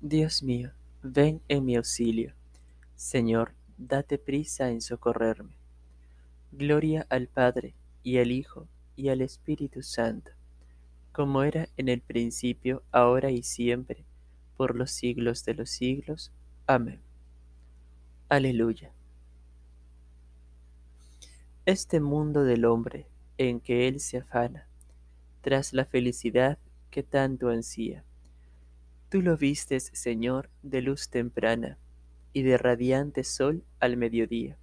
Dios mío, ven en mi auxilio. Señor, date prisa en socorrerme. Gloria al Padre, y al Hijo, y al Espíritu Santo, como era en el principio, ahora y siempre, por los siglos de los siglos. Amén. Aleluya. Este mundo del hombre en que él se afana, tras la felicidad que tanto ansía, Tú lo vistes, Señor, de luz temprana y de radiante sol al mediodía.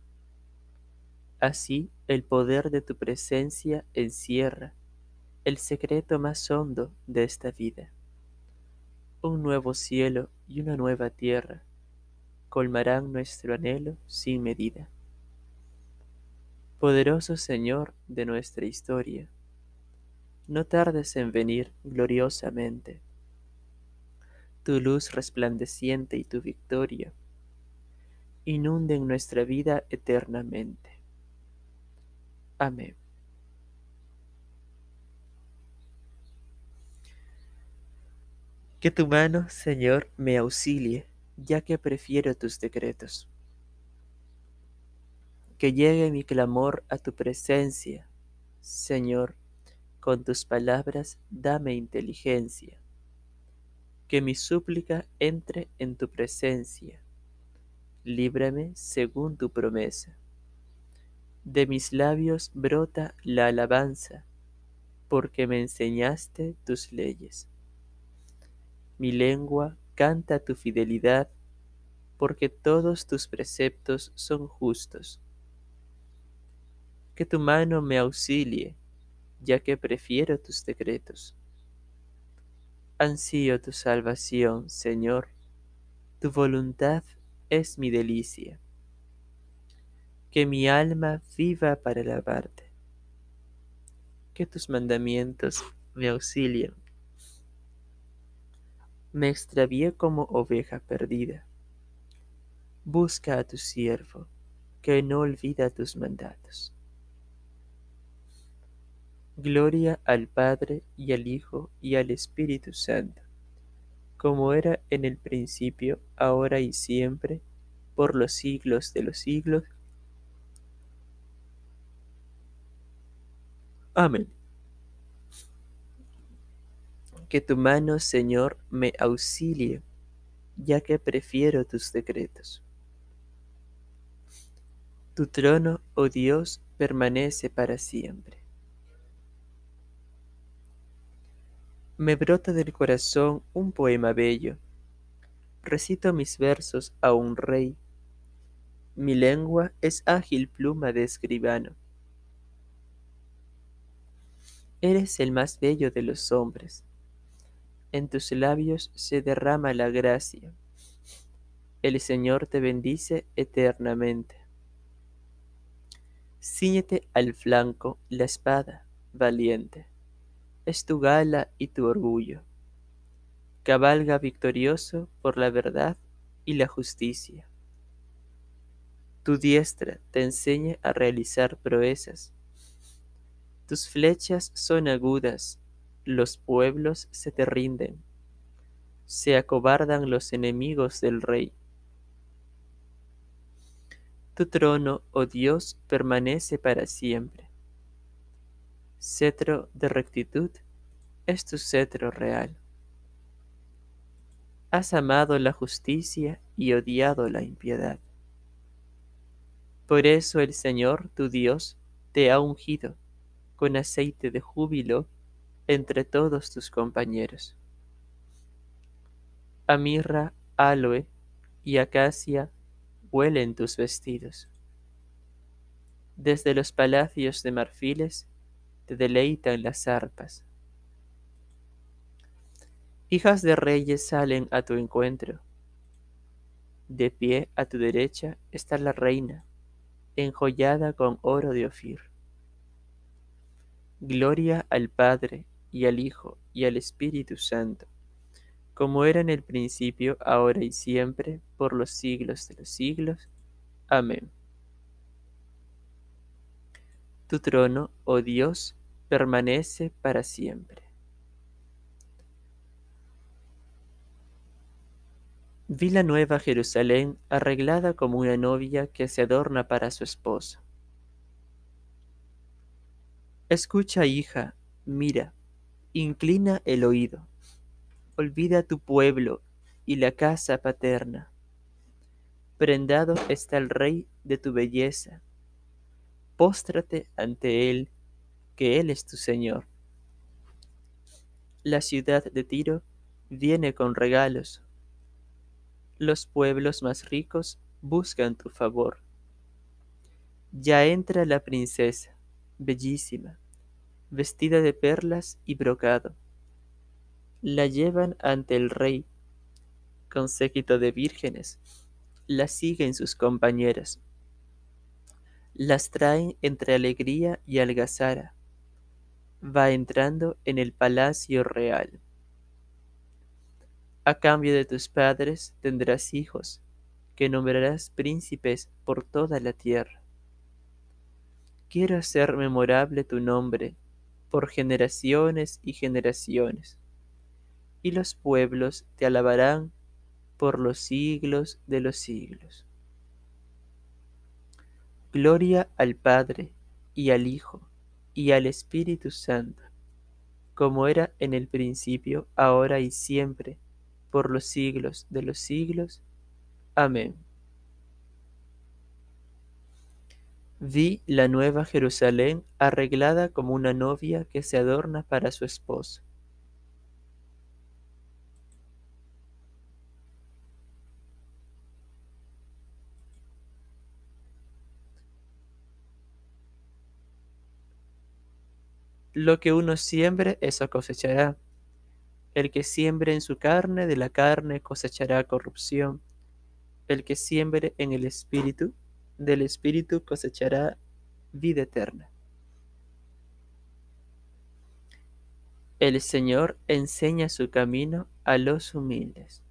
Así el poder de tu presencia encierra el secreto más hondo de esta vida. Un nuevo cielo y una nueva tierra colmarán nuestro anhelo sin medida. Poderoso Señor de nuestra historia, no tardes en venir gloriosamente tu luz resplandeciente y tu victoria inunden nuestra vida eternamente. Amén. Que tu mano, Señor, me auxilie, ya que prefiero tus decretos. Que llegue mi clamor a tu presencia, Señor, con tus palabras dame inteligencia que mi súplica entre en tu presencia. Líbrame según tu promesa. De mis labios brota la alabanza, porque me enseñaste tus leyes. Mi lengua canta tu fidelidad, porque todos tus preceptos son justos. Que tu mano me auxilie, ya que prefiero tus decretos ansío tu salvación, Señor, tu voluntad es mi delicia. Que mi alma viva para alabarte. Que tus mandamientos me auxilien. Me extravié como oveja perdida. Busca a tu siervo, que no olvida tus mandatos. Gloria al Padre y al Hijo y al Espíritu Santo, como era en el principio, ahora y siempre, por los siglos de los siglos. Amén. Que tu mano, Señor, me auxilie, ya que prefiero tus decretos. Tu trono, oh Dios, permanece para siempre. Me brota del corazón un poema bello. Recito mis versos a un rey. Mi lengua es ágil pluma de escribano. Eres el más bello de los hombres. En tus labios se derrama la gracia. El Señor te bendice eternamente. Cíñete al flanco la espada, valiente es tu gala y tu orgullo. Cabalga victorioso por la verdad y la justicia. Tu diestra te enseña a realizar proezas. Tus flechas son agudas, los pueblos se te rinden. Se acobardan los enemigos del rey. Tu trono, oh Dios, permanece para siempre Cetro de rectitud es tu cetro real. Has amado la justicia y odiado la impiedad. Por eso el Señor tu Dios te ha ungido con aceite de júbilo entre todos tus compañeros. A mirra, aloe y acacia huelen tus vestidos. Desde los palacios de marfiles te deleitan las arpas. Hijas de reyes salen a tu encuentro. De pie a tu derecha está la reina, enjollada con oro de Ofir. Gloria al Padre y al Hijo y al Espíritu Santo, como era en el principio, ahora y siempre, por los siglos de los siglos. Amén. Tu trono, oh Dios, permanece para siempre. Vi la nueva Jerusalén arreglada como una novia que se adorna para su esposo. Escucha, hija, mira, inclina el oído. Olvida tu pueblo y la casa paterna. Prendado está el rey de tu belleza. Póstrate ante él, que él es tu Señor. La ciudad de Tiro viene con regalos. Los pueblos más ricos buscan tu favor. Ya entra la princesa bellísima, vestida de perlas y brocado. La llevan ante el rey, con séquito de vírgenes, la siguen sus compañeras. Las traen entre alegría y algazara. Va entrando en el palacio real. A cambio de tus padres tendrás hijos, que nombrarás príncipes por toda la tierra. Quiero hacer memorable tu nombre por generaciones y generaciones, y los pueblos te alabarán por los siglos de los siglos. Gloria al Padre y al Hijo y al Espíritu Santo, como era en el principio, ahora y siempre, por los siglos de los siglos. Amén. Vi la nueva Jerusalén arreglada como una novia que se adorna para su esposo. Lo que uno siembre, eso cosechará. El que siembre en su carne, de la carne cosechará corrupción. El que siembre en el Espíritu, del Espíritu cosechará vida eterna. El Señor enseña su camino a los humildes.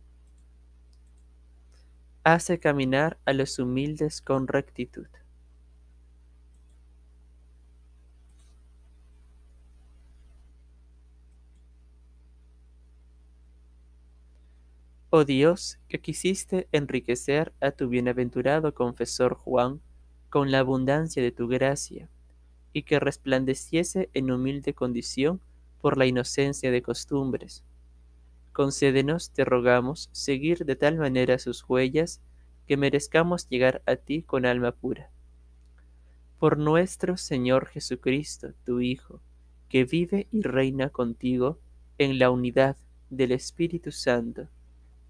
Hace caminar a los humildes con rectitud. Oh Dios, que quisiste enriquecer a tu bienaventurado confesor Juan con la abundancia de tu gracia, y que resplandeciese en humilde condición por la inocencia de costumbres. Concédenos, te rogamos, seguir de tal manera sus huellas, que merezcamos llegar a ti con alma pura. Por nuestro Señor Jesucristo, tu Hijo, que vive y reina contigo en la unidad del Espíritu Santo,